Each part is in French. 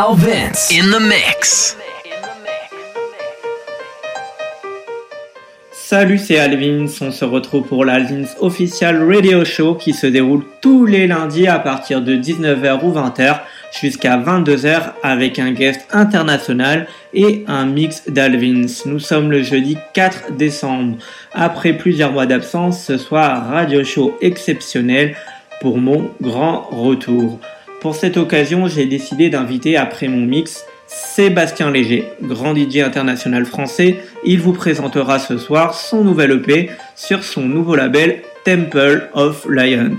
Al Vince in the mix. Salut, c'est Alvins. On se retrouve pour l'Alvins Official Radio Show qui se déroule tous les lundis à partir de 19h ou 20h jusqu'à 22h avec un guest international et un mix d'Alvins. Nous sommes le jeudi 4 décembre. Après plusieurs mois d'absence, ce soir, radio show exceptionnel pour mon grand retour. Pour cette occasion, j'ai décidé d'inviter après mon mix Sébastien Léger, grand DJ international français. Il vous présentera ce soir son nouvel EP sur son nouveau label Temple of Lions.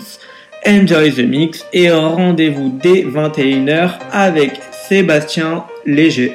Enjoy the mix et rendez-vous dès 21h avec Sébastien Léger.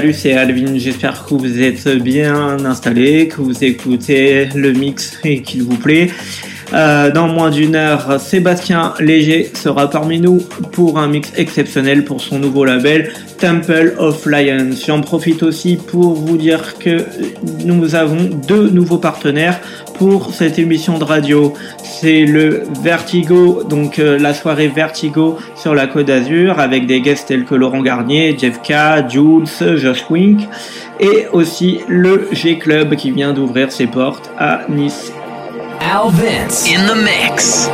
Salut, c'est Alvin. J'espère que vous êtes bien installé, que vous écoutez le mix et qu'il vous plaît. Euh, dans moins d'une heure, Sébastien Léger sera parmi nous pour un mix exceptionnel pour son nouveau label Temple of Lions. J'en profite aussi pour vous dire que nous avons deux nouveaux partenaires pour cette émission de radio. C'est le Vertigo, donc euh, la soirée Vertigo sur la Côte d'Azur avec des guests tels que Laurent Garnier, Jeff K, Jules, Josh Wink et aussi le G Club qui vient d'ouvrir ses portes à Nice Al Vince in the mix.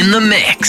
In the mix.